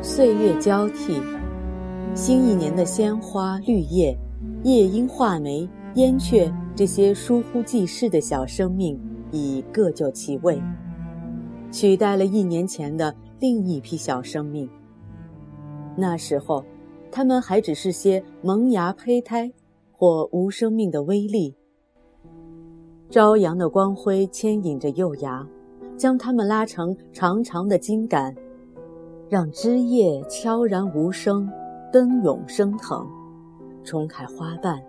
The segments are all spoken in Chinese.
岁月交替，新一年的鲜花、绿叶、夜莺、画眉、燕雀这些疏忽济世的小生命已各就其位，取代了一年前的另一批小生命。那时候，它们还只是些萌芽胚胎或无生命的微粒。朝阳的光辉牵引着幼芽。将它们拉成长长的茎杆，让枝叶悄然无声，奔涌升腾，冲开花瓣，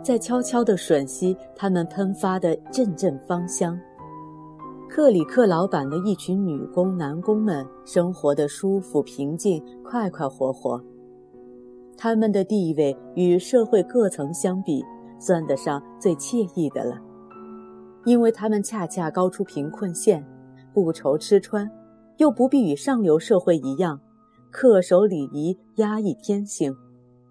再悄悄地吮吸它们喷发的阵阵芳香。克里克老板的一群女工、男工们生活的舒服、平静、快快活活。他们的地位与社会各层相比，算得上最惬意的了，因为他们恰恰高出贫困线。不愁吃穿，又不必与上流社会一样，恪守礼仪、压抑天性，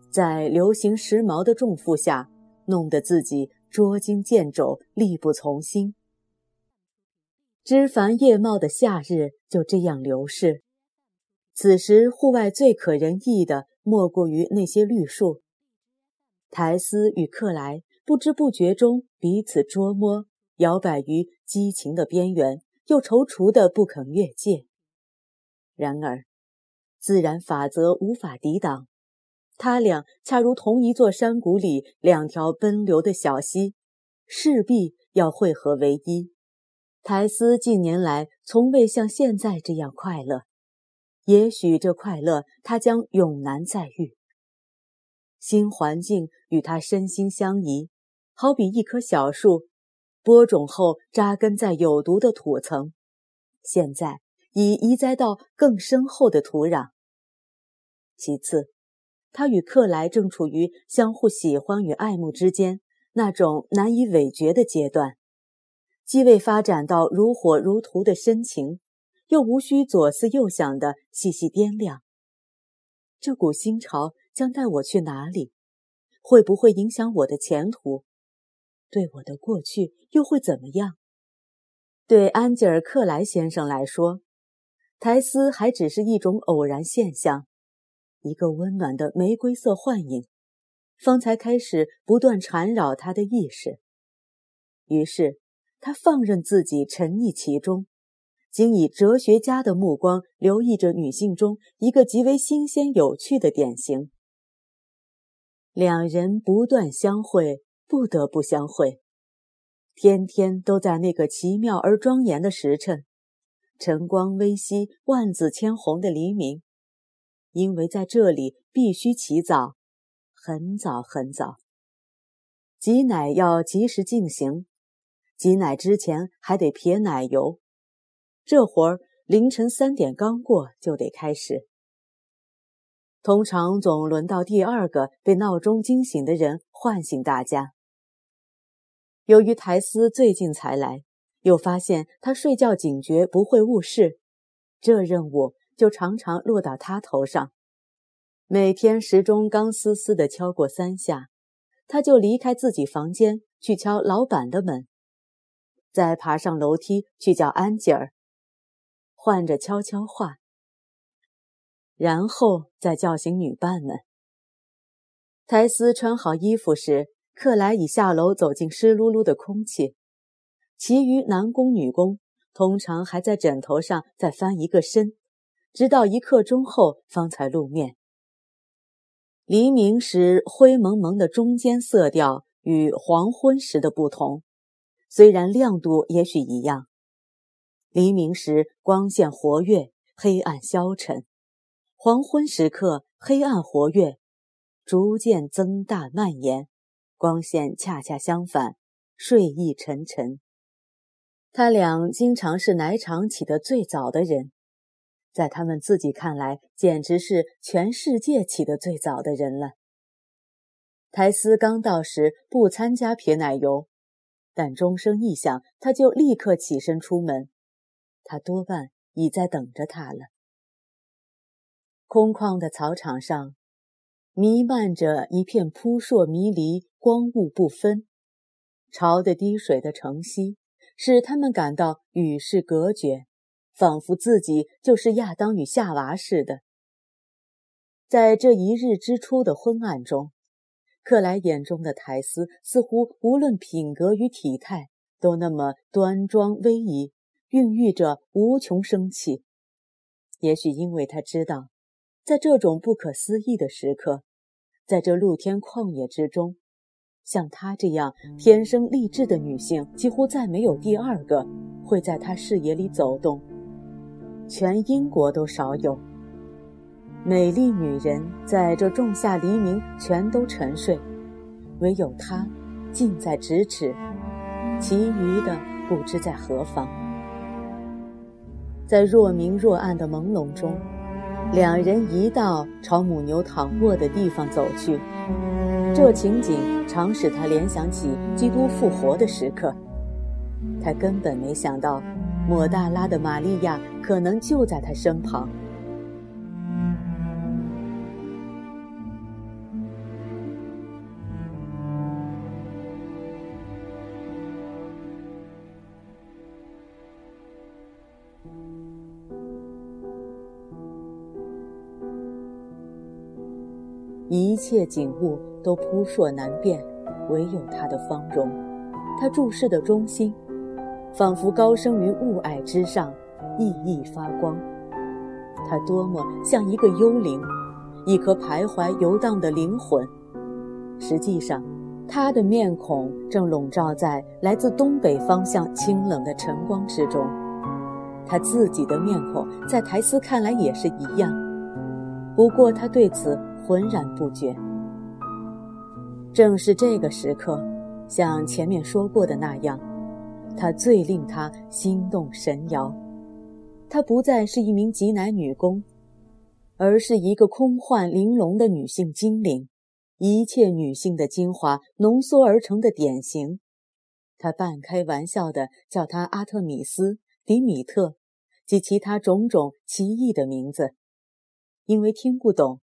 在流行时髦的重负下，弄得自己捉襟见肘、力不从心。枝繁叶茂的夏日就这样流逝。此时，户外最可人意的莫过于那些绿树。苔丝与克莱不知不觉中彼此捉摸，摇摆于激情的边缘。又踌躇的不肯越界。然而，自然法则无法抵挡，他俩恰如同一座山谷里两条奔流的小溪，势必要汇合为一。苔丝近年来从未像现在这样快乐，也许这快乐他将永难再遇。新环境与他身心相宜，好比一棵小树。播种后扎根在有毒的土层，现在已移栽到更深厚的土壤。其次，他与克莱正处于相互喜欢与爱慕之间那种难以伪决的阶段，既未发展到如火如荼的深情，又无需左思右想的细细掂量。这股新潮将带我去哪里？会不会影响我的前途？对我的过去又会怎么样？对安吉尔·克莱先生来说，苔丝还只是一种偶然现象，一个温暖的玫瑰色幻影，方才开始不断缠绕他的意识。于是，他放任自己沉溺其中，仅以哲学家的目光留意着女性中一个极为新鲜有趣的典型。两人不断相会。不得不相会，天天都在那个奇妙而庄严的时辰，晨光微曦、万紫千红的黎明，因为在这里必须起早，很早很早。挤奶要及时进行，挤奶之前还得撇奶油，这活儿凌晨三点刚过就得开始。通常总轮到第二个被闹钟惊醒的人唤醒大家。由于苔丝最近才来，又发现他睡觉警觉，不会误事，这任务就常常落到他头上。每天时钟刚嘶嘶地敲过三下，他就离开自己房间去敲老板的门，再爬上楼梯去叫安吉尔，换着悄悄话，然后再叫醒女伴们。苔丝穿好衣服时。克莱已下楼走进湿漉漉的空气，其余男工女工通常还在枕头上再翻一个身，直到一刻钟后方才露面。黎明时灰蒙蒙的中间色调与黄昏时的不同，虽然亮度也许一样。黎明时光线活跃，黑暗消沉；黄昏时刻黑暗活跃，逐渐增大蔓延。光线恰恰相反，睡意沉沉。他俩经常是奶场起得最早的人，在他们自己看来，简直是全世界起得最早的人了。苔丝刚到时不参加撇奶油，但钟声一响，他就立刻起身出门。他多半已在等着他了。空旷的草场上，弥漫着一片扑朔迷离、光雾不分。潮的滴水的城西，使他们感到与世隔绝，仿佛自己就是亚当与夏娃似的。在这一日之初的昏暗中，克莱眼中的苔丝似乎无论品格与体态，都那么端庄威仪，孕育着无穷生气。也许因为他知道。在这种不可思议的时刻，在这露天旷野之中，像她这样天生丽质的女性，几乎再没有第二个会在她视野里走动。全英国都少有。美丽女人在这仲夏黎明全都沉睡，唯有她近在咫尺，其余的不知在何方。在若明若暗的朦胧中。两人一道朝母牛躺卧的地方走去，这情景常使他联想起基督复活的时刻。他根本没想到，抹大拉的玛利亚可能就在他身旁。一切景物都扑朔难辨，唯有他的芳容。他注视的中心，仿佛高升于雾霭之上，熠熠发光。他多么像一个幽灵，一颗徘徊游荡的灵魂。实际上，他的面孔正笼罩在来自东北方向清冷的晨光之中。他自己的面孔在苔丝看来也是一样，不过他对此。浑然不觉。正是这个时刻，像前面说过的那样，她最令他心动神摇。她不再是一名挤奶女工，而是一个空幻玲珑的女性精灵，一切女性的精华浓缩而成的典型。他半开玩笑的叫她阿特米斯、迪米特及其他种种奇异的名字，因为听不懂。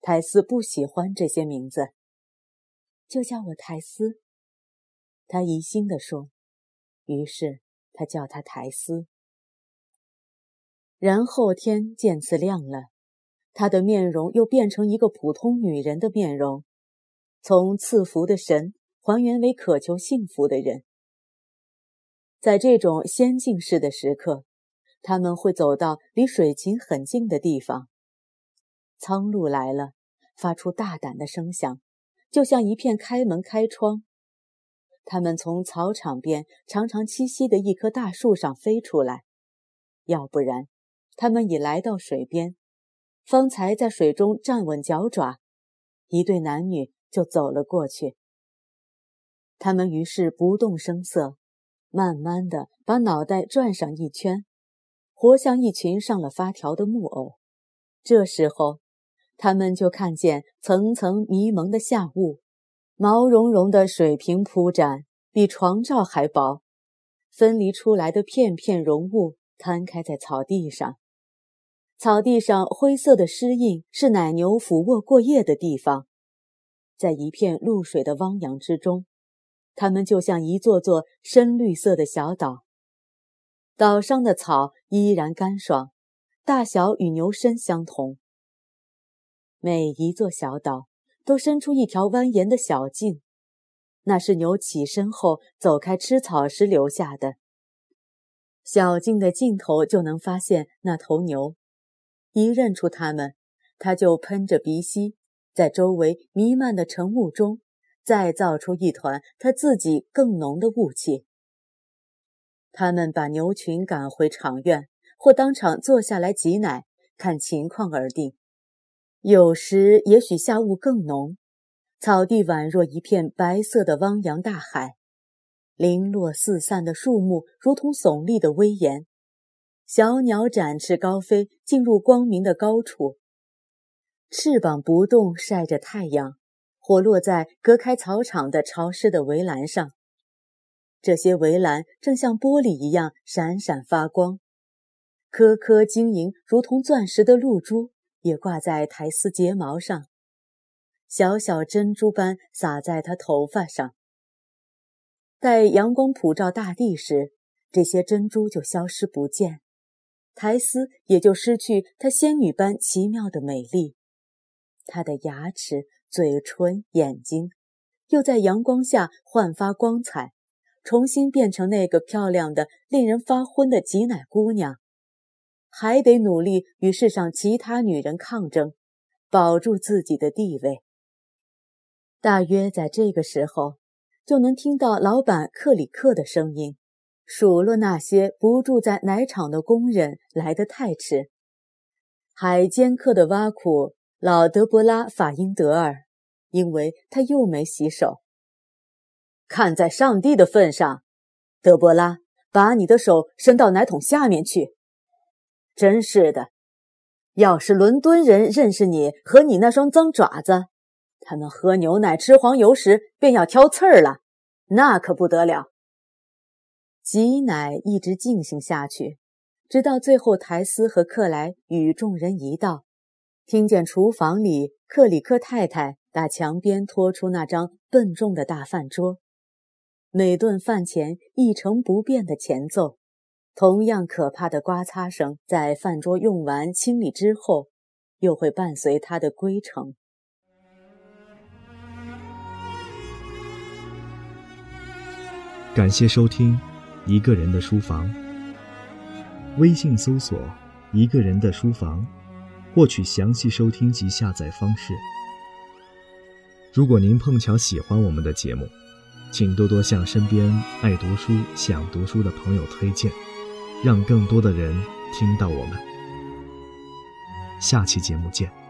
苔丝不喜欢这些名字，就叫我苔丝。他疑心地说。于是他叫她苔丝。然后天渐次亮了，她的面容又变成一个普通女人的面容，从赐福的神还原为渴求幸福的人。在这种仙境式的时刻，他们会走到离水禽很近的地方。苍鹭来了，发出大胆的声响，就像一片开门开窗。它们从草场边常常栖息的一棵大树上飞出来，要不然，它们已来到水边，方才在水中站稳脚爪，一对男女就走了过去。他们于是不动声色，慢慢的把脑袋转上一圈，活像一群上了发条的木偶。这时候。他们就看见层层迷蒙的下雾，毛茸茸的水平铺展，比床罩还薄，分离出来的片片绒雾摊开在草地上。草地上灰色的湿印是奶牛俯卧过夜的地方，在一片露水的汪洋之中，它们就像一座座深绿色的小岛。岛上的草依然干爽，大小与牛身相同。每一座小岛都伸出一条蜿蜒的小径，那是牛起身后走开吃草时留下的。小径的尽头就能发现那头牛，一认出它们，它就喷着鼻息，在周围弥漫的晨雾中，再造出一团它自己更浓的雾气。他们把牛群赶回场院，或当场坐下来挤奶，看情况而定。有时也许下雾更浓，草地宛若一片白色的汪洋大海，零落四散的树木如同耸立的威严，小鸟展翅高飞，进入光明的高处。翅膀不动，晒着太阳，或落在隔开草场的潮湿的围栏上。这些围栏正像玻璃一样闪闪发光，颗颗晶莹如同钻石的露珠也挂在苔丝睫毛上，小小珍珠般洒在她头发上。待阳光普照大地时，这些珍珠就消失不见，苔丝也就失去她仙女般奇妙的美丽。她的牙齿、嘴唇、眼睛，又在阳光下焕发光彩，重新变成那个漂亮的、令人发昏的挤奶姑娘。还得努力与世上其他女人抗争，保住自己的地位。大约在这个时候，就能听到老板克里克的声音，数落那些不住在奶厂的工人来得太迟，还尖刻地挖苦。老德伯拉法因德尔，因为他又没洗手。看在上帝的份上，德伯拉，把你的手伸到奶桶下面去。真是的，要是伦敦人认识你和你那双脏爪子，他们喝牛奶吃黄油时便要挑刺儿了，那可不得了。挤奶一直进行下去，直到最后，苔丝和克莱与众人一道。听见厨房里克里克太太打墙边拖出那张笨重的大饭桌，每顿饭前一成不变的前奏，同样可怕的刮擦声，在饭桌用完清理之后，又会伴随他的归程。感谢收听《一个人的书房》，微信搜索“一个人的书房”。获取详细收听及下载方式。如果您碰巧喜欢我们的节目，请多多向身边爱读书、想读书的朋友推荐，让更多的人听到我们。下期节目见。